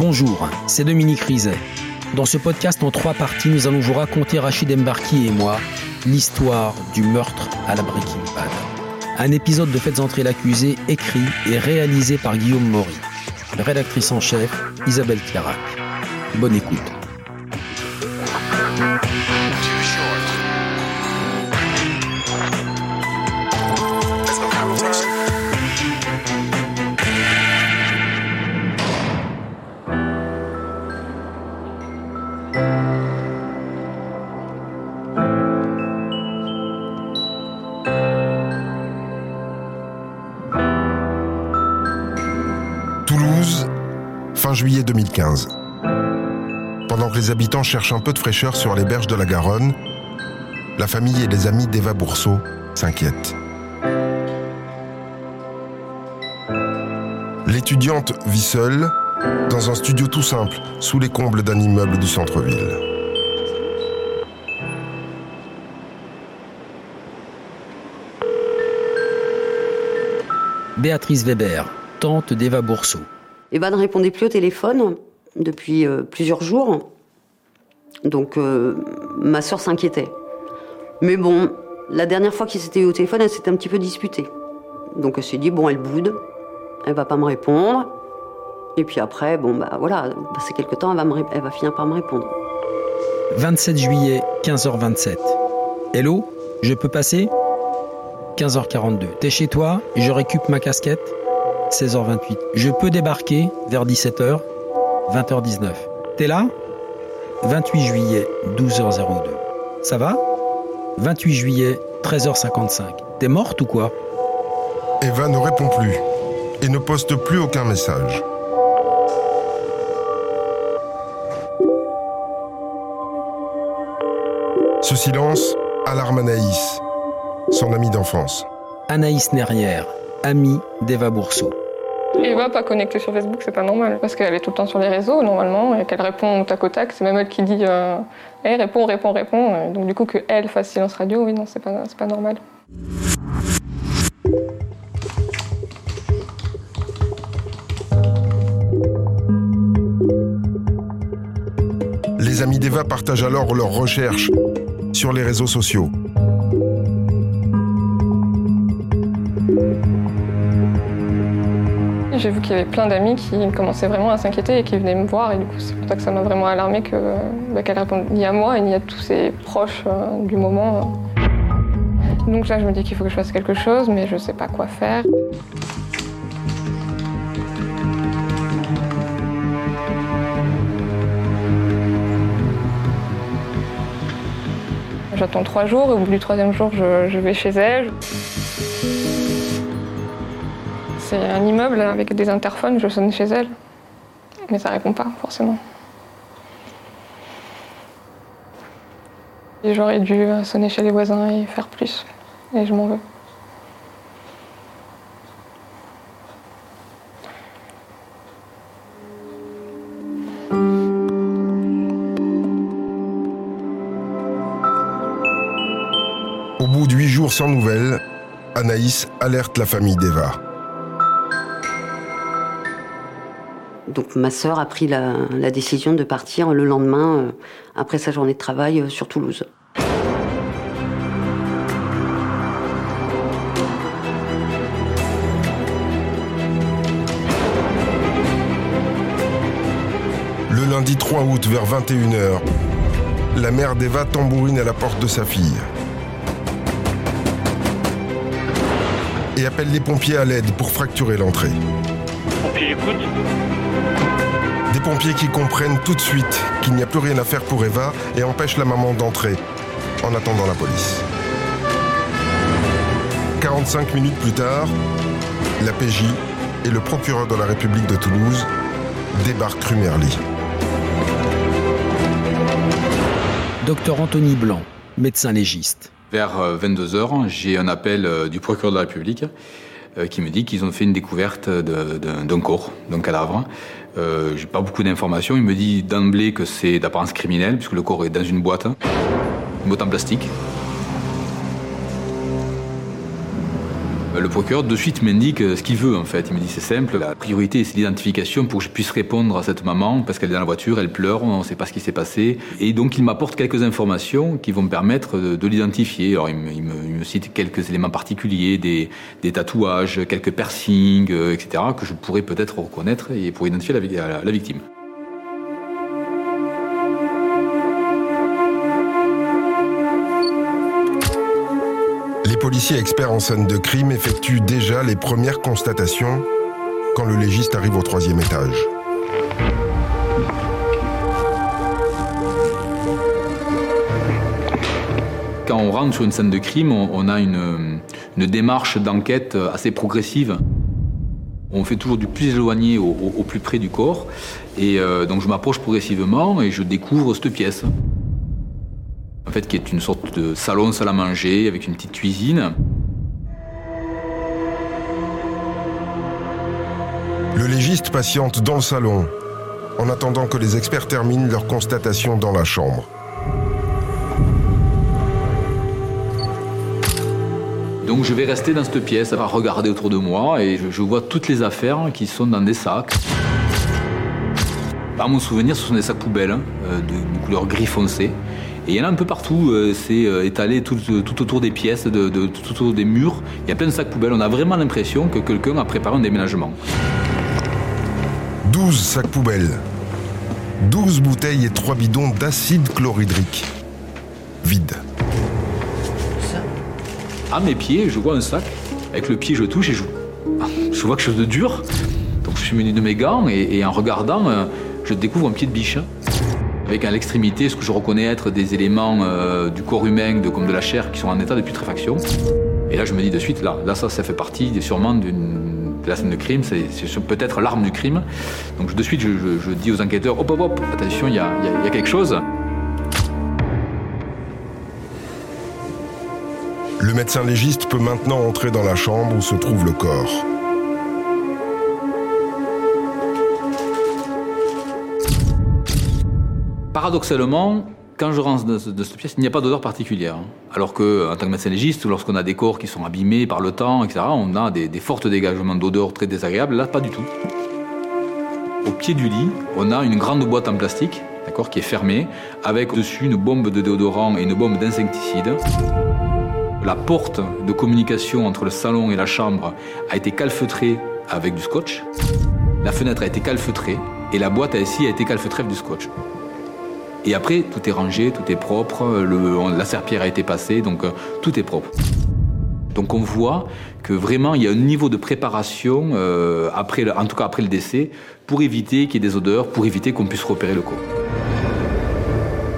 Bonjour, c'est Dominique Rizet. Dans ce podcast en trois parties, nous allons vous raconter, Rachid Embarki et moi, l'histoire du meurtre à la Breaking Bad. Un épisode de Faites entrer l'accusé écrit et réalisé par Guillaume Maury. Rédactrice en chef, Isabelle Clarac. Bonne écoute. Juillet 2015. Pendant que les habitants cherchent un peu de fraîcheur sur les berges de la Garonne, la famille et les amis d'Eva Bourseau s'inquiètent. L'étudiante vit seule dans un studio tout simple sous les combles d'un immeuble du centre-ville. Béatrice Weber, tante d'Eva Bourseau. Eva ne répondait plus au téléphone depuis euh, plusieurs jours. Donc euh, ma sœur s'inquiétait. Mais bon, la dernière fois qu'ils s'étaient eu au téléphone, elle s'était un petit peu disputée. Donc elle s'est dit, bon, elle boude, elle va pas me répondre. Et puis après, bon, bah voilà, passé quelques temps, elle va, elle va finir par me répondre. 27 juillet, 15h27. Hello, je peux passer? 15h42. T'es chez toi, je récup ma casquette 16h28. Je peux débarquer vers 17h 20h19. T'es là? 28 juillet, 12h02. Ça va? 28 juillet, 13h55. T'es morte ou quoi? Eva ne répond plus et ne poste plus aucun message. Ce silence alarme Anaïs, son amie d'enfance. Anaïs Nerrière, amie d'Eva Bourseau. Eva pas connectée sur Facebook, c'est pas normal. Parce qu'elle est tout le temps sur les réseaux, normalement, et qu'elle répond au tac au tac. C'est même elle qui dit euh, Eh, réponds, réponds, réponds. Et donc, du coup, qu'elle fasse silence radio, oui, non, c'est pas, c'est pas normal. Les amis d'Eva partagent alors leurs recherches sur les réseaux sociaux. J'ai vu qu'il y avait plein d'amis qui commençaient vraiment à s'inquiéter et qui venaient me voir. Et du coup, c'est pour ça que ça m'a vraiment alarmée que, bah, qu'elle réponde ni à moi, ni à tous ses proches euh, du moment. Donc là, je me dis qu'il faut que je fasse quelque chose, mais je sais pas quoi faire. J'attends trois jours et au bout du troisième jour, je vais chez elle. C'est un immeuble avec des interphones, je sonne chez elle. Mais ça répond pas, forcément. J'aurais dû sonner chez les voisins et faire plus. Et je m'en veux. Au bout de huit jours sans nouvelles, Anaïs alerte la famille d'Eva. Donc ma sœur a pris la, la décision de partir le lendemain, euh, après sa journée de travail, euh, sur Toulouse. Le lundi 3 août vers 21h, la mère d'Eva tambourine à la porte de sa fille. Et appelle les pompiers à l'aide pour fracturer l'entrée. Pompier, écoute. Des pompiers qui comprennent tout de suite qu'il n'y a plus rien à faire pour Eva et empêchent la maman d'entrer en attendant la police. 45 minutes plus tard, la PJ et le procureur de la République de Toulouse débarquent rue Merly. Docteur Anthony Blanc, médecin légiste. Vers 22h, j'ai un appel euh, du procureur de la République euh, qui me dit qu'ils ont fait une découverte d'un corps, d'un cadavre. Euh, j'ai pas beaucoup d'informations. Il me dit d'emblée que c'est d'apparence criminelle, puisque le corps est dans une boîte, une boîte en plastique. Le procureur de suite m'indique ce qu'il veut en fait. Il me dit c'est simple, la priorité c'est l'identification pour que je puisse répondre à cette maman parce qu'elle est dans la voiture, elle pleure, on ne sait pas ce qui s'est passé. Et donc il m'apporte quelques informations qui vont me permettre de, l'identifier. Alors il me, cite quelques éléments particuliers, des, tatouages, quelques piercings, euh, etc. que je pourrais peut-être reconnaître et pour identifier la victime. Policiers experts en scène de crime effectuent déjà les premières constatations quand le légiste arrive au troisième étage. Quand on rentre sur une scène de crime, on a une, démarche d'enquête assez progressive. On fait toujours du plus éloigné au, plus près du corps. Et euh, donc je m'approche progressivement et je découvre cette pièce en fait, qui est une sorte de salon salle à manger avec une petite cuisine. Le légiste patiente dans le salon, en attendant que les experts terminent leur constatation dans la chambre. Donc je vais rester dans cette pièce à regarder autour de moi et je, vois toutes les affaires qui sont dans des sacs. Par mon souvenir, ce sont des sacs poubelles hein, euh, de couleur gris foncé. Et il y en a un peu partout, euh, c'est euh, étalé tout, autour des pièces, de, tout autour des murs. Il y a plein de sacs poubelles. On a vraiment l'impression que quelqu'un a préparé un déménagement. 12 sacs poubelles. 12 bouteilles et 3 bidons d'acide chlorhydrique. Vide. À mes pieds, je vois un sac. Avec le pied, je touche et je, je vois quelque chose de dur. Donc je suis muni de mes gants et, en regardant, euh, je découvre un pied de biche avec à l'extrémité ce que je reconnais être des éléments euh, du corps humain, comme de la chair, qui sont en état de putréfaction. Et là, je me dis de suite, là, là ça, ça fait partie sûrement de la scène de crime, c'est, peut-être l'arme du crime. Donc de suite, je, dis aux enquêteurs, hop, hop, hop, attention, il y y a quelque chose. Le médecin légiste peut maintenant entrer dans la chambre où se trouve le corps. Paradoxalement, quand je rentre de, cette pièce, il n'y a pas d'odeur particulière. Hein. Alors que, en tant que médecin légiste, lorsqu'on a des corps qui sont abîmés par le temps, etc., on a des, forts dégagements d'odeurs très désagréables. Là, pas du tout. Au pied du lit, on a une grande boîte en plastique, d'accord, qui est fermée, avec dessus une bombe de déodorant et une bombe d'insecticide. La porte de communication entre le salon et la chambre a été calfeutrée avec du scotch. La fenêtre a été calfeutrée et la boîte aussi a été calfeutrée avec du scotch. Et après, tout est rangé, tout est propre, la serpillère a été passée, donc euh, tout est propre. Donc on voit que vraiment il y a un niveau de préparation, euh, après en tout cas après le décès, pour éviter qu'il y ait des odeurs, pour éviter qu'on puisse repérer le corps.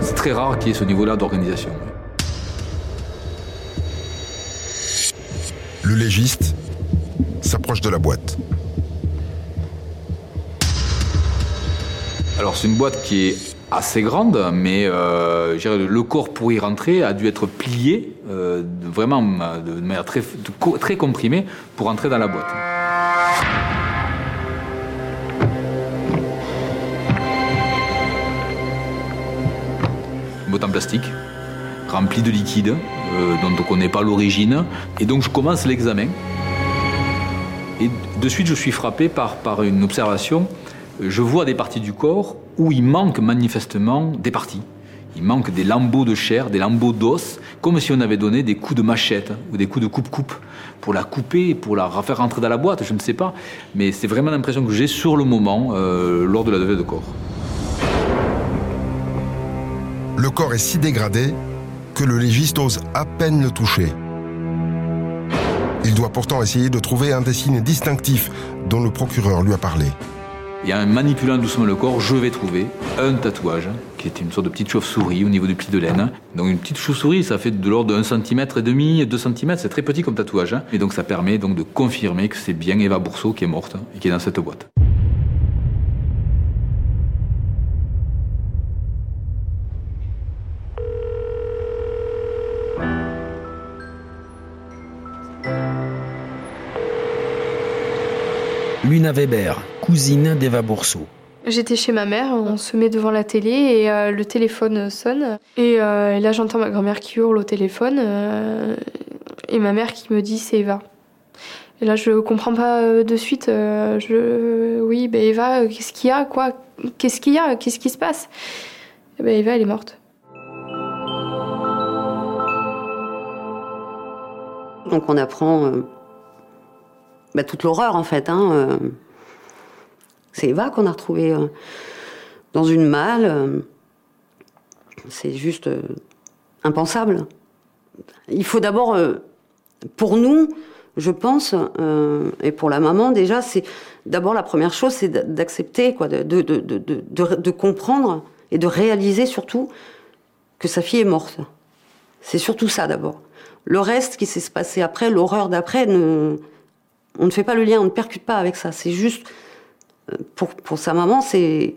C'est très rare qu'il y ait ce niveau-là d'organisation. Le légiste s'approche de la boîte. Alors c'est une boîte qui est assez grande, mais euh, le corps pour y rentrer a dû être plié euh, vraiment de manière très, très comprimée pour entrer dans la boîte. Boîte en plastique, remplie de liquide, euh, dont on ne connaît pas l'origine. Et donc je commence l'examen. Et de suite, je suis frappé par une observation je vois des parties du corps où il manque manifestement des parties. Il manque des lambeaux de chair, des lambeaux d'os, comme si on avait donné des coups de machette ou des coups de coupe-coupe pour la couper, pour la faire rentrer dans la boîte, je ne sais pas. Mais c'est vraiment l'impression que j'ai sur le moment euh, lors de la levée de corps. Le corps est si dégradé que le légiste ose à peine le toucher. Il doit pourtant essayer de trouver un des signes distinctifs dont le procureur lui a parlé. Et en manipulant doucement le corps, je vais trouver un tatouage qui est une sorte de petite chauve-souris au niveau du pli de laine. Donc une petite chauve-souris, ça fait de l'ordre de 1 cm et demi, 2 cm, c'est très petit comme tatouage. Et donc ça permet donc de confirmer que c'est bien Eva Bourseau qui est morte et qui est dans cette boîte. Luna Weber, cousine d'Eva Bourseau. J'étais chez ma mère, on se met devant la télé et euh, le téléphone sonne. Euh, et, là, j'entends ma grand-mère qui hurle au téléphone euh, et ma mère qui me dit c'est Eva. Et là, je comprends pas de suite. je, oui, ben Eva, qu'est-ce qu'il y a, quoi? Qu'est-ce qu'il y a? Qu'est-ce qui se passe? Et ben Eva, elle est morte. Donc on apprend bah, toute l'horreur en fait. Hein, c'est Eva qu'on a retrouvée dans une malle. C'est juste impensable. Il faut d'abord, euh, pour nous, je pense, euh, et pour la maman déjà, c'est d'abord la première chose, c'est d'accepter, quoi, de, de, comprendre et de réaliser surtout que sa fille est morte. C'est surtout ça d'abord. Le reste qui s'est passé après, l'horreur d'après, on ne fait pas le lien, on ne percute pas avec ça. C'est juste, euh, pour, pour sa maman, c'est,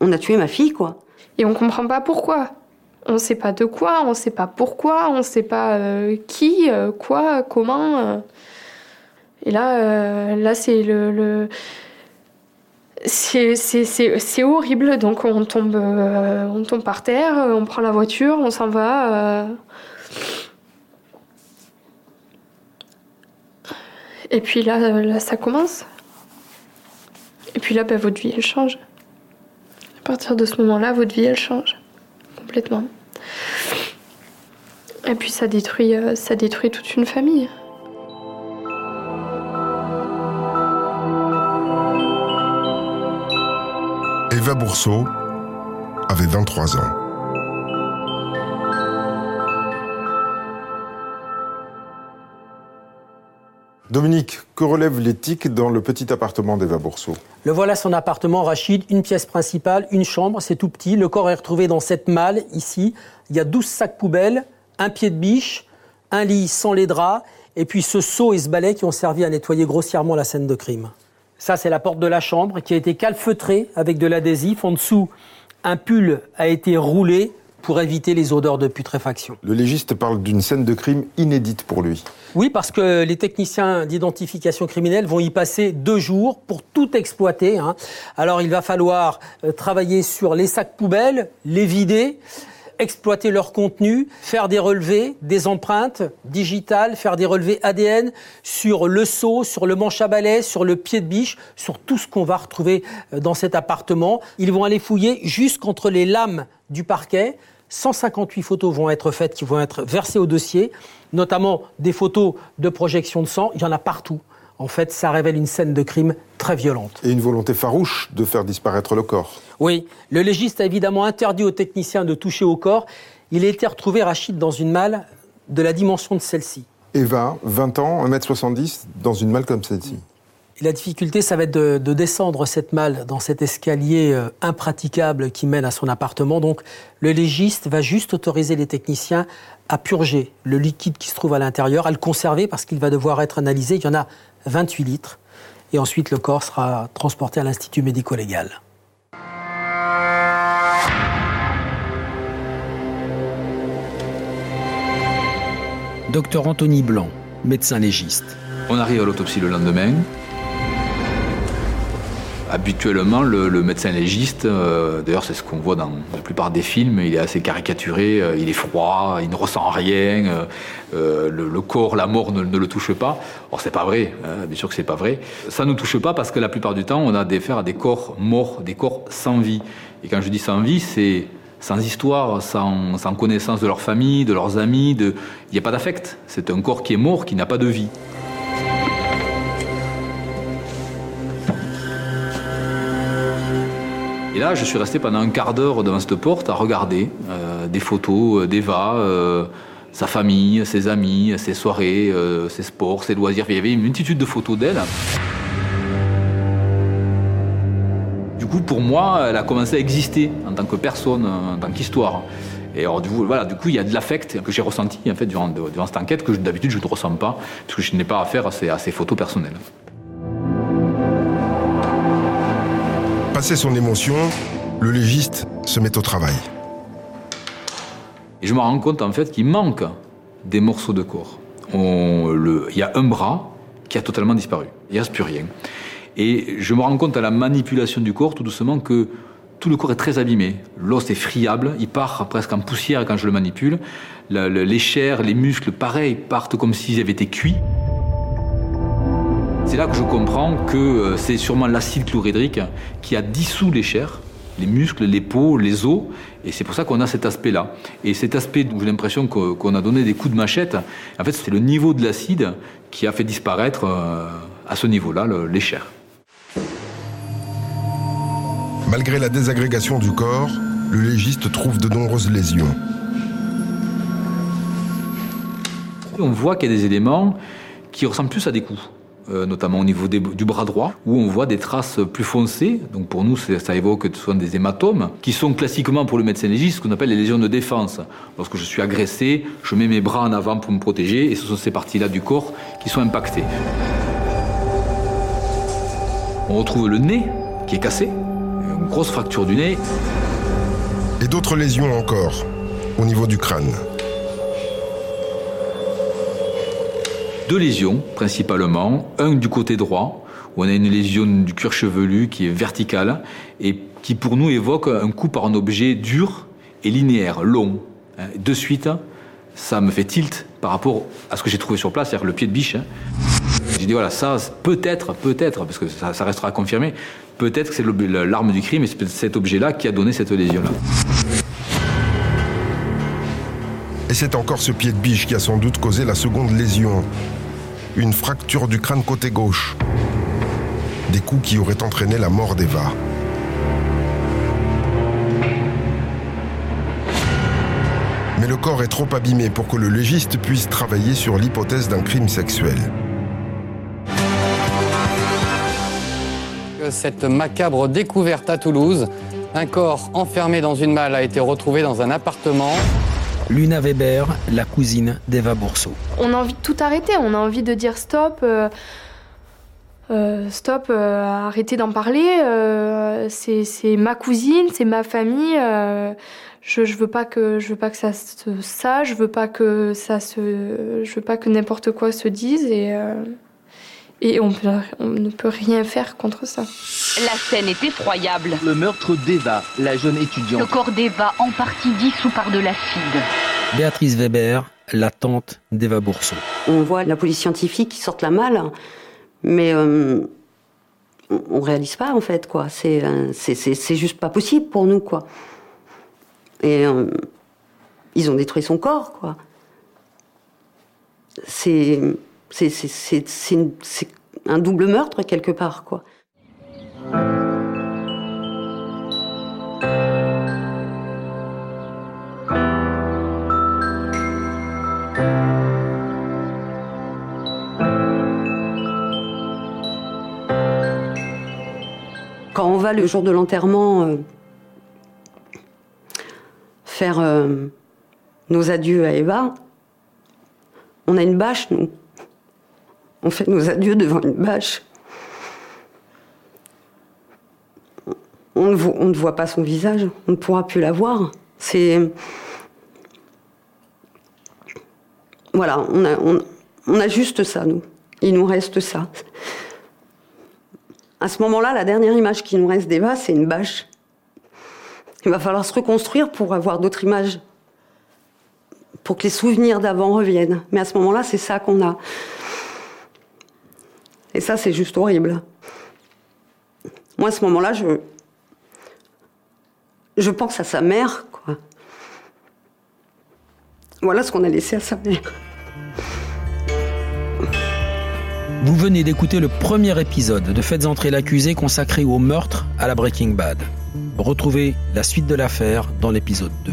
on a tué ma fille, quoi. Et on comprend pas pourquoi. On sait pas de quoi, on sait pas pourquoi, on sait pas euh, qui, euh, quoi, comment. Euh. Et là, là c'est le, c'est horrible. Donc on tombe, on tombe par terre, on prend la voiture, on s'en va. Et puis là, là, ça commence. Et puis là, ben, votre vie, elle change. À partir de ce moment-là, votre vie, elle change complètement. Et puis ça détruit, euh, ça détruit toute une famille. Eva Bourseau avait 23 ans. Dominique, que relève l'éthique dans le petit appartement d'Eva Bourseau Le voilà son appartement, Rachid, une pièce principale, une chambre, c'est tout petit. Le corps est retrouvé dans cette malle, ici. Il y a 12 sacs poubelles, un pied de biche, un lit sans les draps, et puis ce seau et ce balai qui ont servi à nettoyer grossièrement la scène de crime. Ça, c'est la porte de la chambre qui a été calfeutrée avec de l'adhésif. En dessous, un pull a été roulé pour éviter les odeurs de putréfaction. Le légiste parle d'une scène de crime inédite pour lui. Oui, parce que les techniciens d'identification criminelle vont y passer deux jours pour tout exploiter. Hein. Alors il va falloir euh, travailler sur les sacs poubelles, les vider, exploiter leur contenu, faire des relevés, des empreintes digitales, faire des relevés ADN sur le seau, sur le manche à balai, sur le pied de biche, sur tout ce qu'on va retrouver euh, dans cet appartement. Ils vont aller fouiller jusqu'entre les lames du parquet, 158 photos vont être faites, qui vont être versées au dossier, notamment des photos de projection de sang. Il y en a partout. En fait, ça révèle une scène de crime très violente. Et une volonté farouche de faire disparaître le corps. Oui, le légiste a évidemment interdit aux techniciens de toucher au corps. Il a été retrouvé, Rachid, dans une malle de la dimension de celle-ci. Eva, 20 ans, 1m70, dans une malle comme celle-ci la difficulté, ça va être de, descendre cette malle dans cet escalier euh, impraticable qui mène à son appartement. Donc, le légiste va juste autoriser les techniciens à purger le liquide qui se trouve à l'intérieur, à le conserver parce qu'il va devoir être analysé. Il y en a 28 litres. Et ensuite, le corps sera transporté à l'Institut médico-légal. Docteur Anthony Blanc, médecin légiste. On arrive à l'autopsie le lendemain. Habituellement, le, médecin légiste, euh, d'ailleurs c'est ce qu'on voit dans la plupart des films, il est assez caricaturé, euh, il est froid, il ne ressent rien, euh, le, corps, la mort ne, le touche pas. Or c'est pas vrai, hein, bien sûr que c'est pas vrai. Ça ne touche pas parce que la plupart du temps on a des faire à des corps morts, des corps sans vie. Et quand je dis sans vie, c'est sans histoire, sans, connaissance de leur famille, de leurs amis, il n'y a pas d'affect. C'est un corps qui est mort, qui n'a pas de vie. Là, je suis resté pendant un quart d'heure devant cette porte à regarder euh, des photos d'Eva, euh, sa famille, ses amis, ses soirées, euh, ses sports, ses loisirs. Il y avait une multitude de photos d'elle. Du coup, pour moi, elle a commencé à exister en tant que personne, en tant qu'histoire. Et alors, du coup, voilà, du coup, il y a de l'affect que j'ai ressenti en fait durant, cette enquête que d'habitude je ne ressens pas, parce que je n'ai pas affaire à ces photos personnelles. Son émotion, le légiste se met au travail. Et je me rends compte en fait qu'il manque des morceaux de corps. il y a un bras qui a totalement disparu. Il n'y reste plus rien. Et je me rends compte à la manipulation du corps tout doucement que tout le corps est très abîmé. L'os est friable, il part presque en poussière quand je le manipule. les chairs, les muscles, pareil, partent comme s'ils avaient été cuits. C'est là que je comprends que euh, c'est sûrement l'acide chlorhydrique qui a dissous les chairs, les muscles, les peaux, les os, et c'est pour ça qu'on a cet aspect-là. Et cet aspect, j'ai l'impression qu'on a donné des coups de machette, en fait, c'est le niveau de l'acide qui a fait disparaître euh, à ce niveau-là les chairs. Malgré la désagrégation du corps, le légiste trouve de nombreuses lésions. On voit qu'il y a des éléments qui ressemblent plus à des coups. Euh, notamment au niveau du bras droit, où on voit des traces plus foncées. Donc pour nous, ça évoque ce sont des hématomes, qui sont classiquement pour le médecin légiste ce qu'on appelle les lésions de défense. Lorsque je suis agressé, je mets mes bras en avant pour me protéger, et ce sont ces parties-là du corps qui sont impactées. On retrouve le nez qui est cassé, une grosse fracture du nez. Et d'autres lésions encore, au niveau du crâne. Deux lésions principalement, un du côté droit, où on a une lésion du cuir chevelu qui est verticale et qui pour nous évoque un coup par un objet dur et linéaire, long. Hein, de suite, ça me fait tilt par rapport à ce que j'ai trouvé sur place, c'est-à-dire le pied de biche. Hein. J'ai dit voilà, ça peut-être, peut-être, parce que ça, ça restera confirmé, peut-être que c'est l'arme du crime et c'est cet objet-là qui a donné cette lésion-là. Et c'est encore ce pied de biche qui a sans doute causé la seconde lésion, une fracture du crâne côté gauche. Des coups qui auraient entraîné la mort d'Eva. Mais le corps est trop abîmé pour que le légiste puisse travailler sur l'hypothèse d'un crime sexuel. Cette macabre découverte à Toulouse, un corps enfermé dans une malle a été retrouvé dans un appartement. Luna Weber, la cousine d'Eva Bourseau. On a envie de tout arrêter, on a envie de dire stop. Euh, euh, stop, euh, arrêtez d'en parler. c'est ma cousine, c'est ma famille. je, veux pas que je veux pas que ça se sache. Je veux pas que ça veux pas que n'importe quoi se dise et et on, ne peut rien faire contre ça. La scène est effroyable. Le meurtre d'Eva, la jeune étudiante. Le corps d'Eva en partie dissous par de l'acide. Béatrice Weber, la tante d'Eva Bourson. On voit la police scientifique qui sort la malle, mais euh, on réalise pas en fait quoi. Euh, c'est c'est juste pas possible pour nous quoi. Et euh, ils ont détruit son corps quoi. C'est c'est un double meurtre quelque part, quoi. Quand on va le jour de l'enterrement euh, faire euh, nos adieux à Eva, on a une bâche, nous. On fait nos adieux devant une bâche. On ne, voit, pas son visage, on ne pourra plus la voir. C'est. Voilà, on a, juste ça, nous. Il nous reste ça. À ce moment-là, la dernière image qui nous reste d'Eva, c'est une bâche. Il va falloir se reconstruire pour avoir d'autres images. Pour que les souvenirs d'avant reviennent. Mais à ce moment-là, c'est ça qu'on a. Et ça, c'est juste horrible. Moi, à ce moment-là, je. Je pense à sa mère, quoi. Voilà ce qu'on a laissé à sa mère. Vous venez d'écouter le premier épisode de Faites entrer l'accusé consacré au meurtre à la Breaking Bad. Retrouvez la suite de l'affaire dans l'épisode 2.